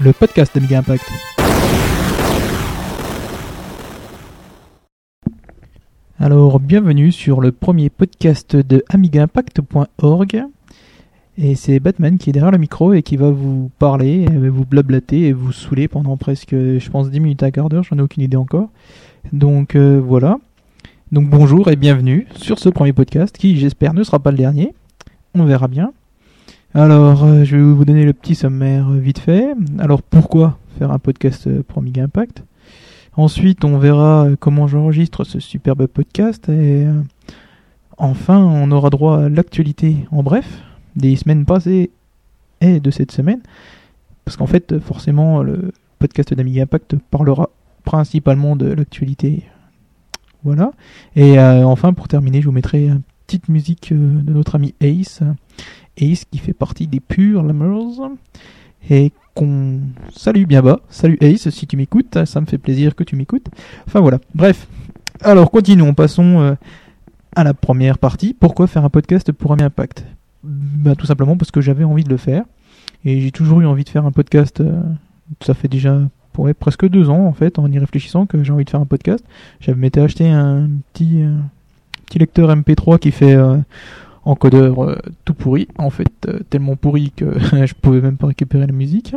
le podcast d'Amiga Impact. Alors, bienvenue sur le premier podcast de AmigaImpact.org. Et c'est Batman qui est derrière le micro et qui va vous parler, vous blablater et vous saouler pendant presque, je pense, 10 minutes à quart d'heure, j'en ai aucune idée encore. Donc euh, voilà. Donc bonjour et bienvenue sur ce premier podcast qui, j'espère, ne sera pas le dernier. On verra bien. Alors, euh, je vais vous donner le petit sommaire euh, vite fait. Alors, pourquoi faire un podcast pour Amiga Impact? Ensuite, on verra comment j'enregistre ce superbe podcast. Et enfin, on aura droit à l'actualité en bref des semaines passées et de cette semaine. Parce qu'en fait, forcément, le podcast d'Amiga Impact parlera principalement de l'actualité. Voilà. Et euh, enfin, pour terminer, je vous mettrai une petite musique euh, de notre ami Ace. Ace qui fait partie des Pure Lammers. Et qu'on salue bien bas. Salut Ace, si tu m'écoutes, ça me fait plaisir que tu m'écoutes. Enfin voilà. Bref. Alors continuons, passons euh, à la première partie. Pourquoi faire un podcast pour Amiga Impact? Bah, tout simplement parce que j'avais envie de le faire. Et j'ai toujours eu envie de faire un podcast. Euh, ça fait déjà pour presque deux ans en fait, en y réfléchissant, que j'ai envie de faire un podcast. J'avais m'étais acheté un petit, euh, petit lecteur MP3 qui fait encodeur tout pourri. En fait, tellement pourri que je pouvais même pas récupérer la musique.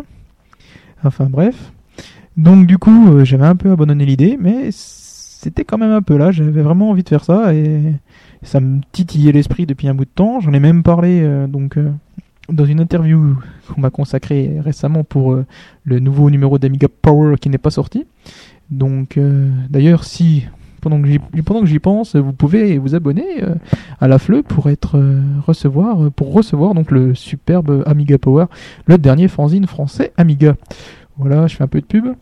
Enfin bref. Donc du coup, j'avais un peu abandonné l'idée, mais c'était quand même un peu là. J'avais vraiment envie de faire ça et ça me titillait l'esprit depuis un bout de temps. J'en ai même parlé euh, donc euh, dans une interview qu'on m'a consacrée récemment pour euh, le nouveau numéro d'Amiga Power qui n'est pas sorti. Donc d'ailleurs si pendant que j'y pense, vous pouvez vous abonner à la FLE pour être recevoir pour recevoir donc le superbe Amiga Power, le dernier fanzine français Amiga. Voilà, je fais un peu de pub.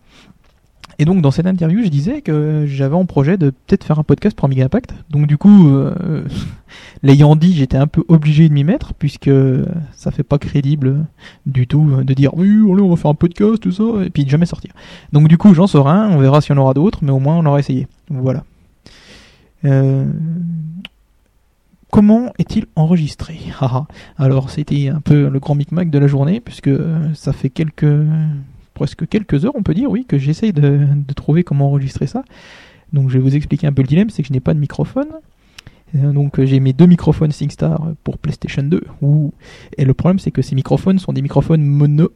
Et donc dans cette interview, je disais que j'avais en projet de peut-être faire un podcast pour Amiga Impact. Donc du coup, euh, l'ayant dit, j'étais un peu obligé de m'y mettre puisque ça fait pas crédible du tout de dire oui, allez, on va faire un podcast tout ça et puis de jamais sortir. Donc du coup, j'en sors un, on verra si on aura d'autres, mais au moins on aura essayé. Voilà. Euh, comment est-il enregistré? Alors c'était un peu le grand micmac de la journée puisque ça fait quelques presque quelques heures, on peut dire, oui, que j'essaye de, trouver comment enregistrer ça. Donc je vais vous expliquer un peu le dilemme, c'est que je n'ai pas de microphone. Euh, donc j'ai mes deux microphones SingStar pour PlayStation 2. Et le problème c'est que ces microphones sont des microphones mono.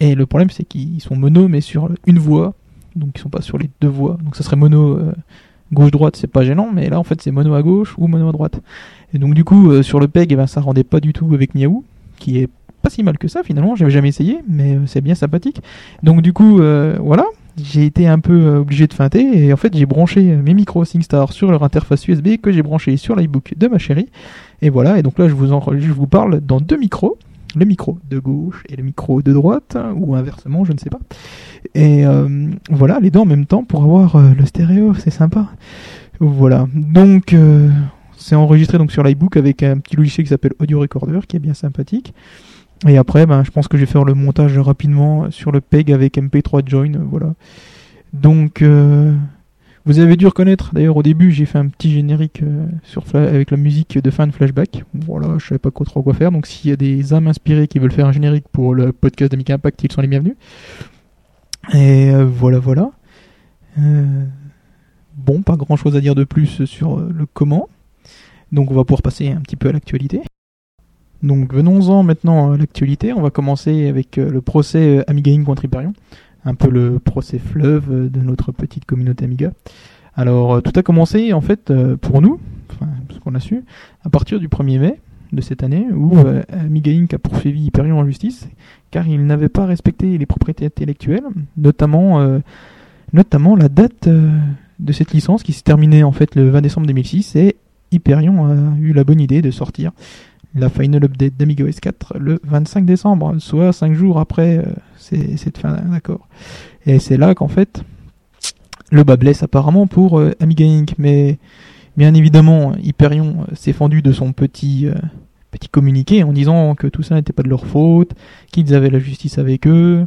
Et le problème c'est qu'ils sont mono mais sur une voix. Donc ils sont pas sur les deux voix. Donc ça serait mono euh, gauche-droite, c'est pas gênant. Mais là en fait c'est mono à gauche ou mono à droite. Et donc du coup euh, sur le PEG eh ben, ça rendait pas du tout avec Miaou. Qui est pas si mal que ça finalement, j'avais jamais essayé, mais euh, c'est bien sympathique. Donc du coup, euh, voilà, j'ai été un peu euh, obligé de feinter et en fait j'ai branché mes micros SingStar sur leur interface USB que j'ai branché sur l'iBook de ma chérie. Et voilà, et donc là je vous, en, je vous parle dans deux micros, le micro de gauche et le micro de droite, ou inversement, je ne sais pas. Et voilà, les deux en même temps pour avoir le stéréo, c'est sympa. Voilà, donc c'est enregistré donc sur l'iBook avec un petit logiciel qui s'appelle Audio Recorder qui est bien sympathique. Et après, ben, je pense que je vais faire le montage rapidement sur le PEG avec MP3 Join. Voilà. Donc, euh, vous avez dû reconnaître, d'ailleurs au début j'ai fait un petit générique euh, sur avec la musique de fin de Flashback. Voilà, je savais pas trop quoi faire. Donc s'il y a des âmes inspirées qui veulent faire un générique pour le podcast d'Amica Impact, ils sont les bienvenus. Et euh, voilà, voilà. bon, pas grand chose à dire de plus sur le comment. Donc on va pouvoir passer un petit peu à l'actualité. Donc venons-en maintenant à l'actualité. On va commencer avec euh, le procès euh, Amiga Inc. contre Hyperion. Un peu le procès fleuve euh, de notre petite communauté Amiga. Alors tout a commencé en fait pour nous, enfin ce qu'on a su, à partir du 1er mai de cette année où Amiga Inc. a poursuivi Hyperion en justice car il n'avait pas respecté les propriétés intellectuelles, notamment, notamment la date de cette licence qui s'est terminée en fait le 20 décembre 2006 et Hyperion a eu la bonne idée de sortir la final update d'Amiga OS 4 le 25 décembre, soit 5 jours après euh, cette fin d'accord. Et c'est là qu'en fait le bas blesse apparemment pour euh, Amiga Inc. Mais bien évidemment, Hyperion euh, s'est fendu de son petit petit communiqué en disant que tout ça n'était pas de leur faute, qu'ils avaient la justice avec eux,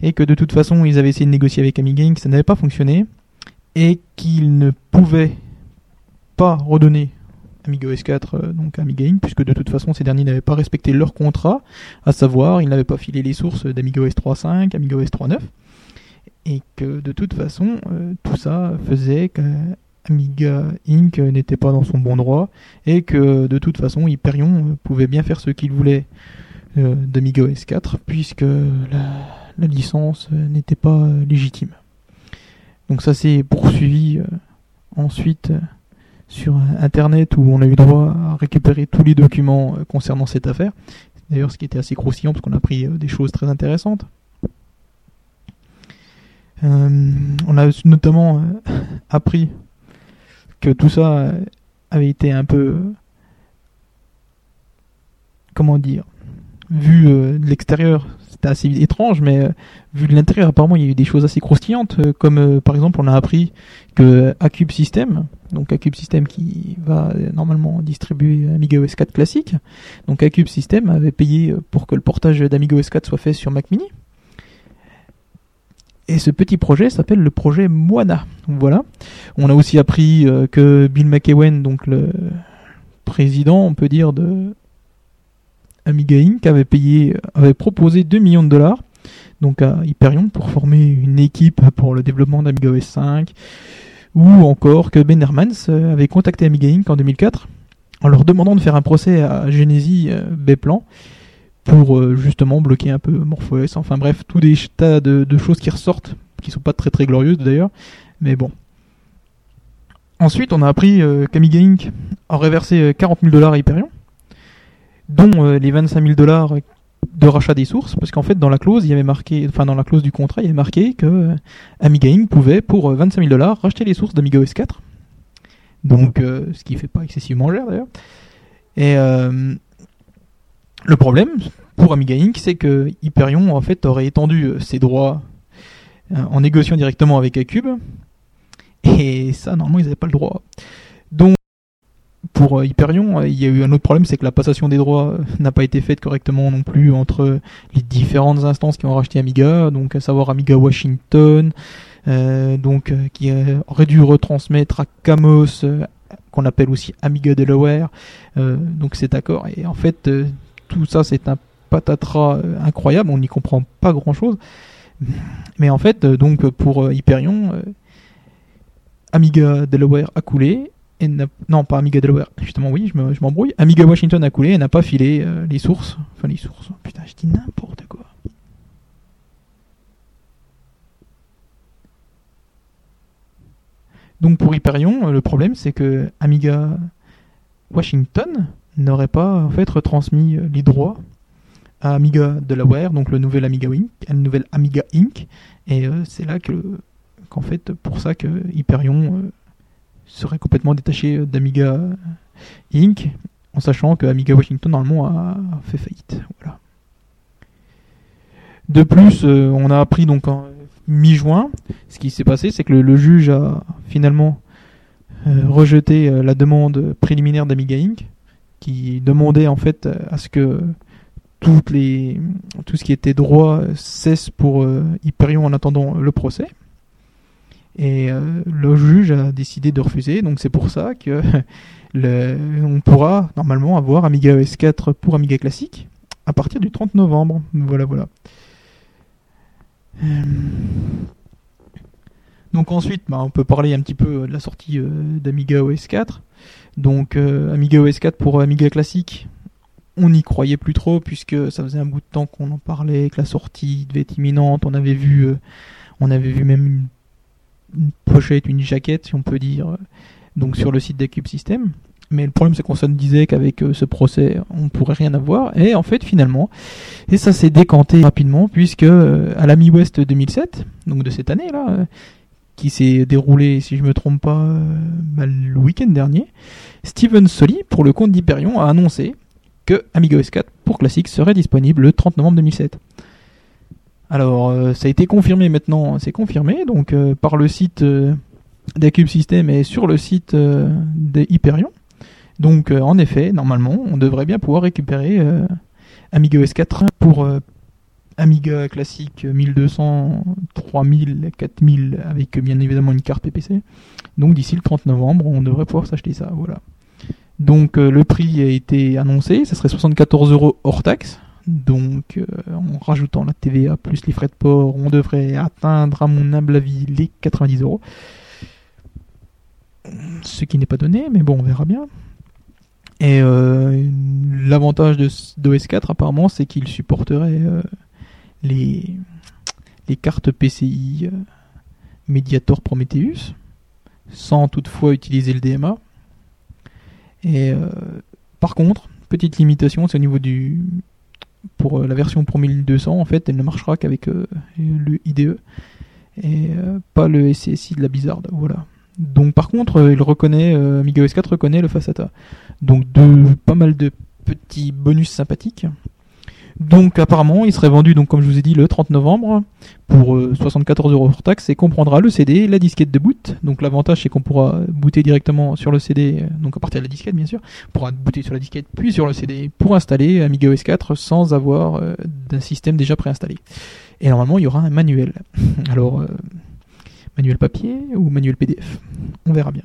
et que de toute façon ils avaient essayé de négocier avec Amiga Inc. ça n'avait pas fonctionné, et qu'ils ne pouvaient pas redonner Amiga OS 4, donc Amiga Inc., puisque de toute façon ces derniers n'avaient pas respecté leur contrat, à savoir ils n'avaient pas filé les sources d'Amiga OS 3.5, Amiga OS 3.9, et que de toute façon tout ça faisait qu'Amiga Inc. n'était pas dans son bon droit, et que de toute façon Hyperion pouvait bien faire ce qu'il voulait d'Amiga OS 4, puisque la licence n'était pas légitime. Donc ça s'est poursuivi ensuite sur Internet où on a eu droit à récupérer tous les documents euh, concernant cette affaire. D'ailleurs, ce qui était assez croustillant parce qu'on a appris euh, des choses très intéressantes. Euh, on a notamment appris que tout ça avait été un peu, comment dire, vu de l'extérieur, c'était assez étrange, mais vu de l'intérieur, apparemment, il y a eu des choses assez croustillantes, comme par exemple, on a appris Acube System, donc Acube System qui va normalement distribuer Amiga OS 4 classique. Donc Acube System avait payé pour que le portage d'Amiga OS 4 soit fait sur Mac Mini. Et ce petit projet s'appelle le projet Moana. Voilà. On a aussi appris euh, que Bill McEwen, donc le président, on peut dire, de Amiga Inc., avait payé, avait proposé 2 millions de dollars donc à Hyperion pour former une équipe pour le développement d'Amiga OS 5 ou encore que Ben Hermans euh, avait contacté Amiga Inc. en 2004 en leur demandant de faire un procès à Genesis euh, Beplan pour euh, justement bloquer un peu MorphOS. Enfin bref, tous des tas de, choses qui ressortent, qui sont pas très très glorieuses d'ailleurs, mais bon. Ensuite, on a appris qu'Amiga Inc. aurait versé 40 000 dollars à Hyperion, dont les 25 000 dollars de rachat des sources, parce qu'en fait dans la clause, il y avait marqué, enfin dans la clause du contrat, il y avait marqué que euh, Amiga Inc. pouvait pour 25 euh, 000 dollars racheter les sources d'Amiga OS 4. Donc, euh, ce qui fait pas excessivement cher d'ailleurs. Et le problème pour Amiga Inc., c'est que Hyperion en fait aurait étendu ses droits en négociant directement avec Acube. Et ça, normalement, ils n'avaient pas le droit. Donc pour euh, Hyperion, euh, il y a eu un autre problème, c'est que la passation des droits euh, n'a pas été faite correctement non plus entre les différentes instances qui ont racheté Amiga, donc à savoir Amiga Washington, donc qui aurait dû retransmettre à Camos, qu'on appelle aussi Amiga Delaware, donc cet accord. Et en fait, tout ça c'est un patatras incroyable, on n'y comprend pas grand chose. Mais en fait, donc pour Hyperion, Amiga Delaware a coulé non pas Amiga Delaware, justement oui, je m'embrouille. Amiga Washington a coulé et n'a pas filé euh, les sources. Enfin les sources, putain, je dis n'importe quoi. Donc pour Hyperion, euh, le problème c'est que Amiga Washington n'aurait pas en fait retransmis euh, les droits à Amiga Delaware, donc le nouvel Amiga Inc, le nouvel Amiga Inc. Et c'est là que qu'en fait pour ça que Hyperion serait complètement détaché d'Amiga Inc. en sachant que Amiga Washington normalement a fait faillite. Voilà. De plus, euh, on a appris donc en mi-juin, ce qui s'est passé, c'est que le, juge a finalement euh, rejeté euh, la demande préliminaire d'Amiga Inc. qui demandait en fait à ce que toutes les, tout ce qui était droit cesse pour Hyperion en attendant le procès. Et euh, le juge a décidé de refuser, donc c'est pour ça que on pourra normalement avoir Amiga OS 4 pour Amiga classique à partir du 30 novembre. Voilà, voilà. Euh, donc ensuite, bah, on peut parler un petit peu de la sortie euh, d'Amiga OS 4. Donc Amiga OS 4 pour Amiga classique, on n'y croyait plus trop puisque ça faisait un bout de temps qu'on en parlait, que la sortie devait être imminente. On avait vu, on avait vu même une une pochette, une jaquette, si on peut dire, donc sur le site d'Acube System. Mais le problème, c'est qu'on se disait qu'avec euh, ce procès, on pourrait rien avoir. Et en fait, finalement, et ça s'est décanté rapidement, puisque euh, à la mi-ouest 2007, donc de cette année-là, euh, qui s'est déroulé, si je me trompe pas, bah, le week-end dernier, Steven Soli, pour le compte d'Hyperion, a annoncé que Amiga OS 4 pour classique serait disponible le 30 novembre 2007. Alors, euh, ça a été confirmé maintenant, c'est confirmé, donc euh, par le site euh, d'Acube System et sur le site de Hyperion. Donc, en effet, normalement, on devrait bien pouvoir récupérer Amiga OS 4 pour Amiga classique 1200, 3000, 4000 avec bien évidemment une carte PPC. Donc d'ici le 30 novembre, on devrait pouvoir s'acheter ça. Voilà. Donc le prix a été annoncé, ça serait 74 euros hors taxe. Donc en rajoutant la TVA plus les frais de port, on devrait atteindre à mon humble avis les 90 euros. Ce qui n'est pas donné, mais bon, on verra bien. Et l'avantage d'OS 4 apparemment, c'est qu'il supporterait les, les cartes PCI euh, Mediator Prometheus, sans toutefois utiliser le DMA. Et euh, par contre, petite limitation, c'est au niveau du. Pour euh, la version pour 1200, en fait, elle ne marchera qu'avec le IDE et pas le SCSI de la Blizzard. Voilà. Donc par contre, il reconnaît, Amiga OS 4 reconnaît le FASATA. Donc pas mal de petits bonus sympathiques. Donc apparemment, il serait vendu, donc comme je vous ai dit, le 30 novembre pour 74 euh, euros hors taxe et comprendra le CD, la disquette de boot. Donc l'avantage c'est qu'on pourra booter directement sur le CD, euh, donc à partir de la disquette bien sûr, pourra booter sur la disquette puis sur le CD pour installer Amiga OS 4 sans avoir euh, d'un système déjà préinstallé. Et normalement, il y aura un manuel. Alors manuel papier ou manuel PDF, on verra bien.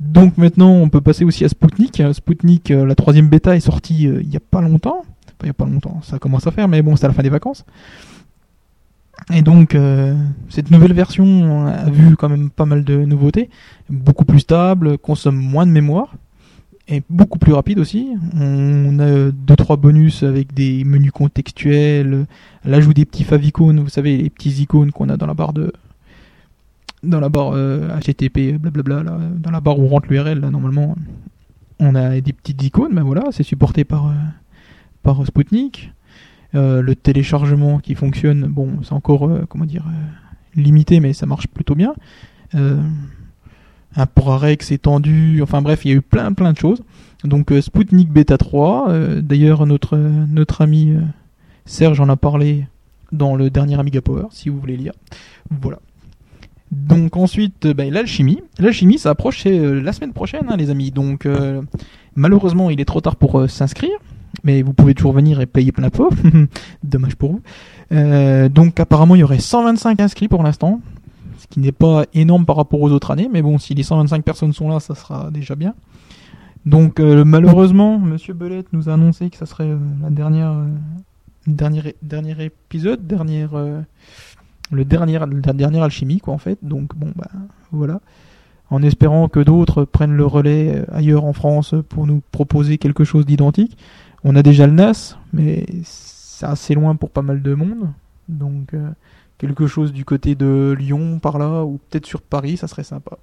Donc maintenant, on peut passer aussi à Spoutnik. Spoutnik, la troisième bêta est sortie il n'y a pas longtemps il n'y a pas longtemps, ça commence à faire, mais bon, c'est à la fin des vacances. Et donc, euh, cette nouvelle version a vu quand même pas mal de nouveautés, beaucoup plus stable, consomme moins de mémoire, et beaucoup plus rapide aussi. On a deux trois bonus avec des menus contextuels, l'ajout des petits favicons, vous savez les petits icônes qu'on a dans la barre de dans la barre HTTP euh, blablabla là, dans la barre où rentre l'URL là normalement on a des petites icônes mais voilà, c'est supporté par euh, par Spoutnik. Euh, le téléchargement qui fonctionne, bon, c'est encore, euh, comment dire, euh, limité, mais ça marche plutôt bien. un port Rex étendu, enfin bref, il y a eu plein plein de choses. Donc Spoutnik Beta 3, d'ailleurs notre, notre ami Serge en a parlé dans le dernier Amiga Power, si vous voulez lire. Voilà. Donc ensuite, ben, l'alchimie. L'alchimie, ça approche la semaine prochaine, hein, les amis. Donc malheureusement, il est trop tard pour s'inscrire mais vous pouvez toujours venir et payer plein pot. Dommage pour vous. Euh, donc apparemment il y aurait 125 inscrits pour l'instant, ce qui n'est pas énorme par rapport aux autres années, mais bon, si les 125 personnes sont là, ça sera déjà bien. Donc euh, malheureusement, Monsieur Belette nous a annoncé que ça serait euh, la dernière, dernier, dernier épisode, dernière, le dernier, la dernière alchimie quoi en fait. Donc bon bah voilà en espérant que d'autres prennent le relais ailleurs en France pour nous proposer quelque chose d'identique. On a déjà le NAS, mais c'est assez loin pour pas mal de monde. Donc euh, quelque chose du côté de Lyon par là, ou peut-être sur Paris, ça serait sympa.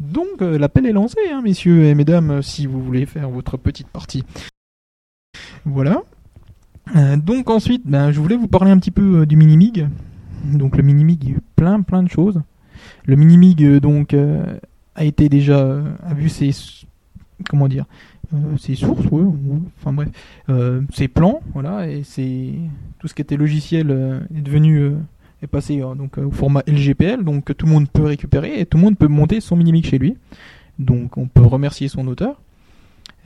Donc euh, l'appel est lancé, hein, messieurs et mesdames, si vous voulez faire votre petite partie. Voilà. Euh, donc ensuite, ben, je voulais vous parler un petit peu du Minimig. Donc le Minimig, plein plein de choses. Le Minimig donc a été déjà a vu ses comment dire euh, ses sources, ouais, enfin bref, euh, ses plans, voilà, et c'est tout ce qui était logiciel euh, est devenu est passé donc au format LGPL, donc tout le monde peut récupérer et tout le monde peut monter son Minimic chez lui. Donc on peut remercier son auteur,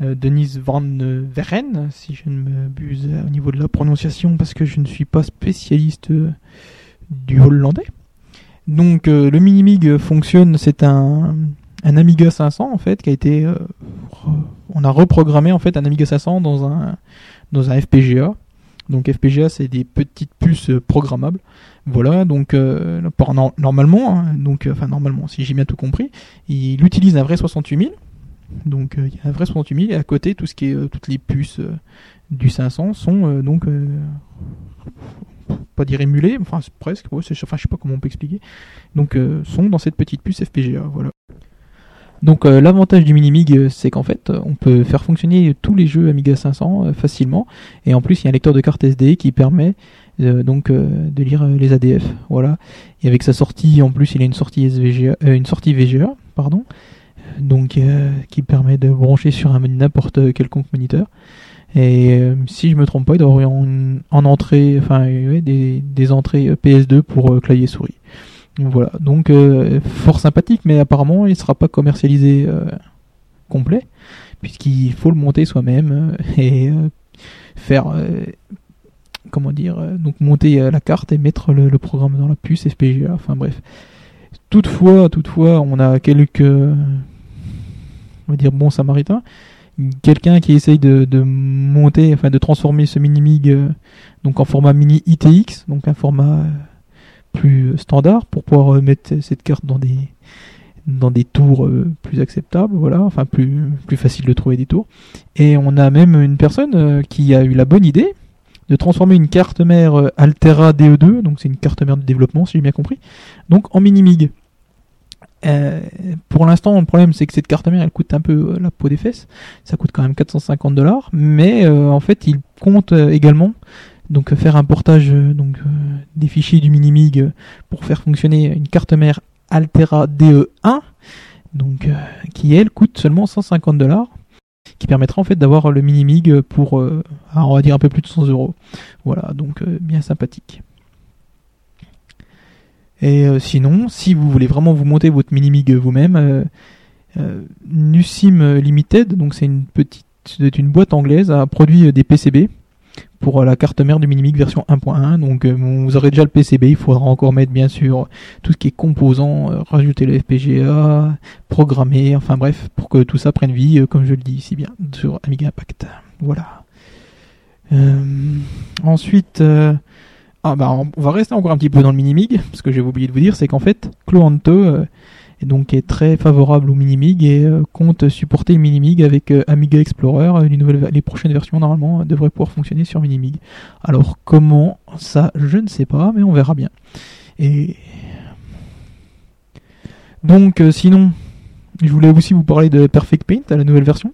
Denise Van Veren, si je ne m'abuse au niveau de la prononciation, parce que je ne suis pas spécialiste du hollandais. Donc le Minimig fonctionne, c'est un, un Amiga 500 en fait qui a été on a reprogrammé en fait un Amiga 500 dans un dans un FPGA. Donc FPGA c'est des petites puces euh, programmables. Voilà, donc euh, normalement, hein, donc euh, enfin normalement, si j'ai bien tout compris, il utilise un vrai 68000. Donc il y a un vrai 68000 et à côté tout ce qui est toutes les puces du 500 sont donc pas dire émulées, enfin presque, ouais, enfin je sais pas comment on peut expliquer. Donc sont dans cette petite puce FPGA, voilà. Donc euh, l'avantage du Minimig, euh, c'est qu'en fait, euh, on peut faire fonctionner tous les jeux Amiga 500 facilement, et en plus il y a un lecteur de carte SD qui permet donc de lire les ADF. Voilà. Et avec sa sortie, en plus, il a une sortie SVGA, une sortie VGA, pardon, donc qui permet de brancher sur un n'importe quelconque moniteur. Et si je me trompe pas, il doit y avoir en, entrée, enfin des, des, entrées PS2 pour clavier souris. Voilà, donc euh, fort sympathique, mais apparemment il ne sera pas commercialisé euh, complet, puisqu'il faut le monter soi-même euh, et faire, comment dire, donc monter la carte et mettre le, programme dans la puce SPGA, enfin bref. Toutefois, toutefois, on a quelques, on va dire, bons samaritains. Quelqu'un qui essaye de, de, monter, enfin de transformer ce mini-mig donc en format mini ITX, donc un format plus standard pour pouvoir mettre cette carte dans des dans des tours plus acceptables, voilà, enfin plus plus facile de trouver des tours. Et on a même une personne qui a eu la bonne idée de transformer une carte mère Altera DE2, donc c'est une carte mère de développement si j'ai bien compris, donc en mini MIG. Euh, pour l'instant, le problème c'est que cette carte mère elle coûte un peu euh, la peau des fesses. Ça coûte quand même 450 dollars, mais euh, en fait il compte également donc faire un portage donc des fichiers du Minimig pour faire fonctionner une carte mère Altera DE1, donc qui elle coûte seulement 150 dollars, qui permettra en fait d'avoir le Minimig pour on va dire un peu plus de 100 euros. Voilà, donc bien sympathique. Et euh, sinon, si vous voulez vraiment vous monter votre mini-mig vous-même, euh, euh, Nusim Limited, donc c'est une petite, une boîte anglaise, a produit des PCB pour la carte mère du Minimig version 1.1. Donc vous aurez déjà le PCB, il faudra encore mettre bien sûr tout ce qui est composant, rajouter le FPGA, programmer, enfin bref, pour que tout ça prenne vie, comme je le dis ici bien, sur Amiga Impact. Voilà. ensuite, ah bah on va rester encore un petit peu dans le Minimig, parce que j'ai oublié de vous dire, c'est qu'en fait, Cloanto euh, est donc est très favorable au Minimig et euh, compte supporter le Minimig avec euh, Amiga Explorer. Les, nouvelles, les prochaines versions normalement devraient pouvoir fonctionner sur Minimig. Alors comment ça, je ne sais pas, mais on verra bien. Et donc sinon, je voulais aussi vous parler de Perfect Paint, la nouvelle version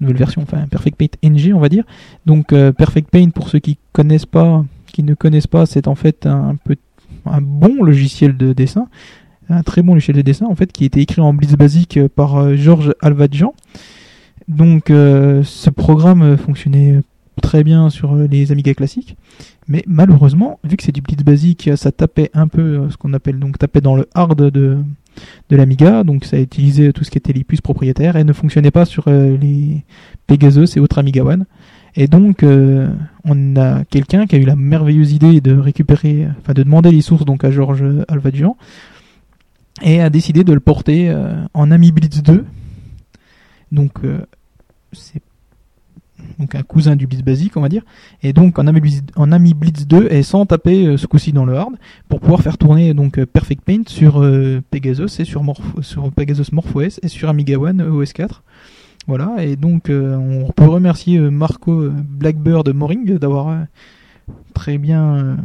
nouvelle version, enfin Perfect Paint NG on va dire. Donc Perfect Paint pour ceux qui connaissent pas, qui ne connaissent pas, c'est en fait un bon logiciel de dessin, un très bon logiciel de dessin en fait, qui a été écrit en Blitz basique euh, par euh, Georges Alvadjian. Donc euh, ce programme fonctionnait très bien sur les Amiga classiques, mais malheureusement, vu que c'est du Blitz basique, ça tapait un peu ce qu'on appelle donc tapait dans le hard de, de l'Amiga, donc ça a utilisé tout ce qui était les puces propriétaires et ne fonctionnait pas sur les Pegasus et autres Amiga One. Et donc, on a quelqu'un qui a eu la merveilleuse idée de récupérer, enfin de demander les sources donc à Georges Alvadian, et a décidé de le porter euh, en Ami Blitz 2. Donc, euh, c'est donc un cousin du Blitz basique, on va dire. Et donc en Ami Blitz, en Ami Blitz 2 et sans taper ce coup-ci dans le hard pour pouvoir faire tourner donc Perfect Paint sur Pegasus et sur, sur Pegasus MorphOS et sur Amiga One OS 4. Voilà, et donc euh, on peut remercier euh, Marco euh, Blackbird Moring d'avoir très bien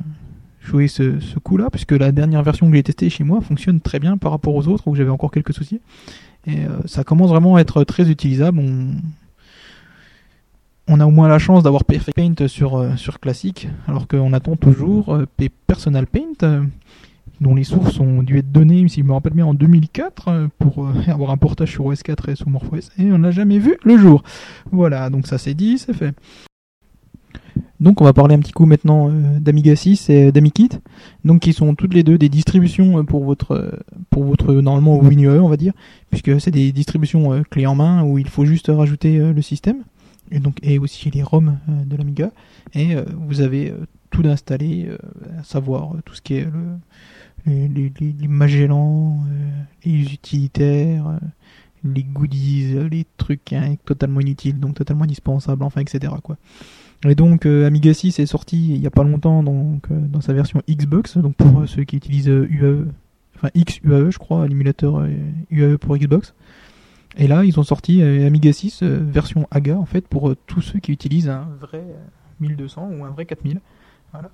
joué ce, coup-là, puisque la dernière version que j'ai testée chez moi fonctionne très bien par rapport aux autres où j'avais encore quelques soucis. Et ça commence vraiment à être très utilisable. On, a au moins la chance d'avoir Perfect Paint sur, sur Classic, alors qu'on attend toujours Personal Paint dont les sources ont dû être données, si je me rappelle bien, en 2004 euh, pour euh, avoir un portage sur OS4 et sous MorphOS, et on n'a jamais vu le jour. Voilà, donc ça c'est dit, c'est fait. Donc on va parler un petit coup maintenant euh, d'Amiga 6 et d'AmiKit, donc qui sont toutes les deux des distributions pour votre pour votre normalement WinUE on va dire, puisque c'est des distributions clés en main où il faut juste rajouter le système et donc et aussi les ROM de l'Amiga et vous avez tout d'installer, à savoir tout ce qui est le les, les, les Magellan, euh, les utilitaires, euh, les goodies, euh, les trucs hein, totalement inutiles, donc totalement indispensables, enfin, etc. Quoi. Et donc Amiga 6 est sorti il y a pas longtemps donc, dans sa version Xbox, donc pour ceux qui utilisent UAE, enfin XUAE je crois, l'émulateur UAE pour Xbox. Et là ils ont sorti Amiga 6 version AGA en fait pour tous ceux qui utilisent un vrai 1200 ou un vrai 4000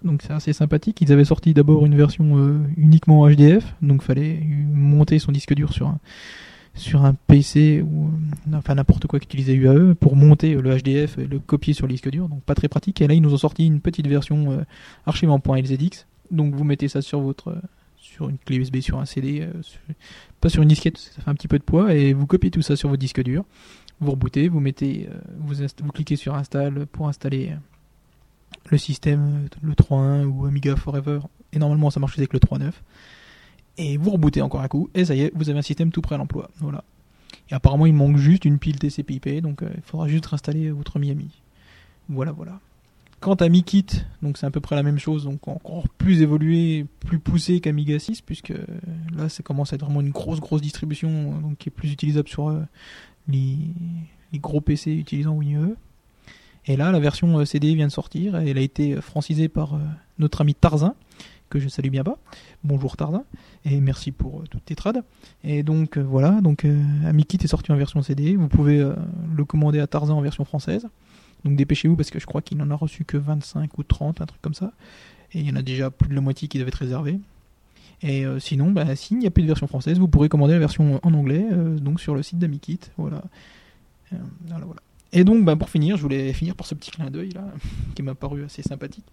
donc c'est assez sympathique. Ils avaient sorti d'abord une version euh, uniquement HDF, donc fallait monter son disque dur sur un, sur un PC ou euh, enfin n'importe quoi qui utilisait UAE pour monter le HDF et le copier sur le disque dur, donc pas très pratique. Et là ils nous ont sorti une petite version euh, archivant.lzx, donc vous mettez ça sur votre sur une clé USB, sur un CD, pas sur une disquette, ça fait un petit peu de poids, et vous copiez tout ça sur votre disque dur. Vous rebootez, vous mettez, vous, vous cliquez sur install pour installer le système, le 3.1 ou Amiga Forever, et normalement ça marche avec le 3.9. Et vous rebootez encore un coup, et ça y est, vous avez un système tout prêt à l'emploi. Voilà. Et apparemment il manque juste une pile TCP/IP, donc euh, il faudra juste réinstaller votre Miami. Voilà, voilà. Quant à MiKit, donc c'est à peu près la même chose, donc encore plus évolué, plus poussé qu'Amiga 6, puisque euh, là ça commence à être vraiment une grosse grosse distribution, donc qui est plus utilisable sur euh, les, gros PC utilisant WinUE. Et là, la version CD vient de sortir. Et elle a été francisée par notre ami Tarzan, que je salue bien bas. Bonjour Tarzan, et merci pour toutes tes trades. Et donc voilà, donc Amikit est sorti en version CD. Vous pouvez le commander à Tarzan en version française. Donc dépêchez-vous parce que je crois qu'il n'en a reçu que 25 ou 30, un truc comme ça. Et il y en a déjà plus de la moitié qui devaient être réservés. Et euh, sinon, bah, s'il n'y a plus de version française, vous pourrez commander la version en anglais, euh, donc sur le site d'Amikit. Euh, voilà. Et donc, bah, pour finir, je voulais finir par ce petit clin d'œil là, qui m'a paru assez sympathique.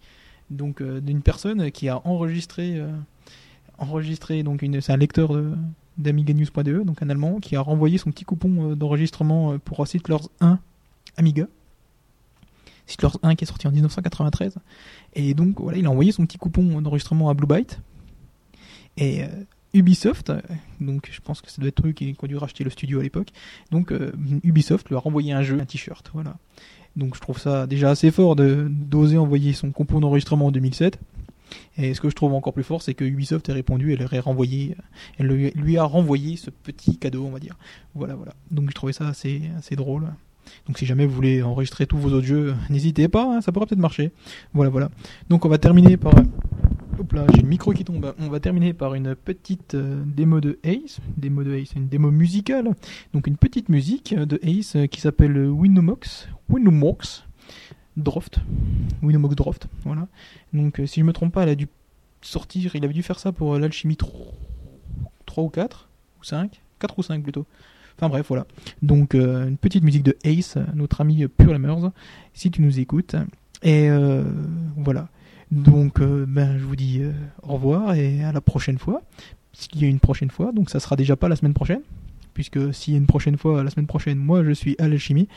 Donc, d'une personne qui a enregistré, enregistré donc une, c'est un lecteur d'AmigaNews.de, donc un Allemand, qui a renvoyé son petit coupon d'enregistrement pour Lords 1 Amiga. Lords 1 qui est sorti en 1993. Et donc, voilà, il a envoyé son petit coupon d'enregistrement à Blue Byte. Et euh, Ubisoft, euh, donc je pense que ça doit être eux qui, ont dû racheter le studio à l'époque, donc euh, Ubisoft lui a renvoyé un jeu, un t-shirt, voilà. Donc je trouve ça déjà assez fort d'oser envoyer son compo d'enregistrement en 2007. Et ce que je trouve encore plus fort, c'est que Ubisoft a répondu, elle, lui, a renvoyé ce petit cadeau, on va dire. Voilà, voilà. Donc je trouvais ça assez, assez drôle. Donc si jamais vous voulez enregistrer tous vos autres jeux, n'hésitez pas, hein, ça pourrait peut-être marcher. Voilà, voilà. Donc on va terminer par Hop là, j'ai le micro qui tombe. On va terminer par une petite euh, démo de Ace. Démo de Ace, une démo musicale. Donc une petite musique de Ace euh, qui s'appelle Winomox. Winomox. Droft. Winomox Droft. Voilà. Donc euh, si je me trompe pas, elle a dû sortir. Il avait dû faire ça pour l'alchimie 3, ou 4 ou 5 4 ou 5 plutôt. Enfin bref, voilà. Donc une petite musique de Ace, notre ami Pure Lamers, si tu nous écoutes. Et voilà. Donc, euh, ben, je vous dis euh, au revoir et à la prochaine fois. S'il y a une prochaine fois, donc ça sera déjà pas la semaine prochaine, puisque s'il y a une prochaine fois, la semaine prochaine, moi je suis à l'alchimie,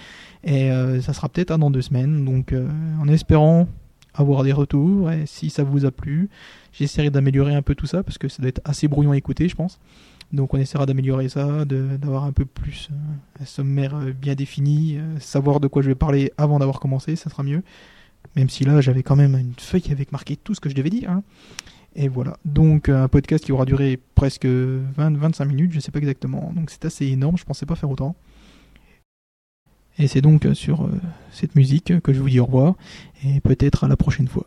et euh, ça sera peut-être dans deux semaines. Donc, en espérant avoir des retours, et si ça vous a plu, j'essaierai d'améliorer un peu tout ça, parce que ça doit être assez brouillon à écouter, je pense. Donc on essaiera d'améliorer ça, d'avoir un peu plus un sommaire bien défini, savoir de quoi je vais parler avant d'avoir commencé, ça sera mieux. Même si là, j'avais quand même une feuille avec marqué tout ce que je devais dire. Hein. Et voilà. Donc, un podcast qui aura duré presque 20-25 minutes, je sais pas exactement. Donc, c'est assez énorme, je pensais pas faire autant. Et c'est donc sur euh, cette musique que je vous dis au revoir. Et peut-être à la prochaine fois.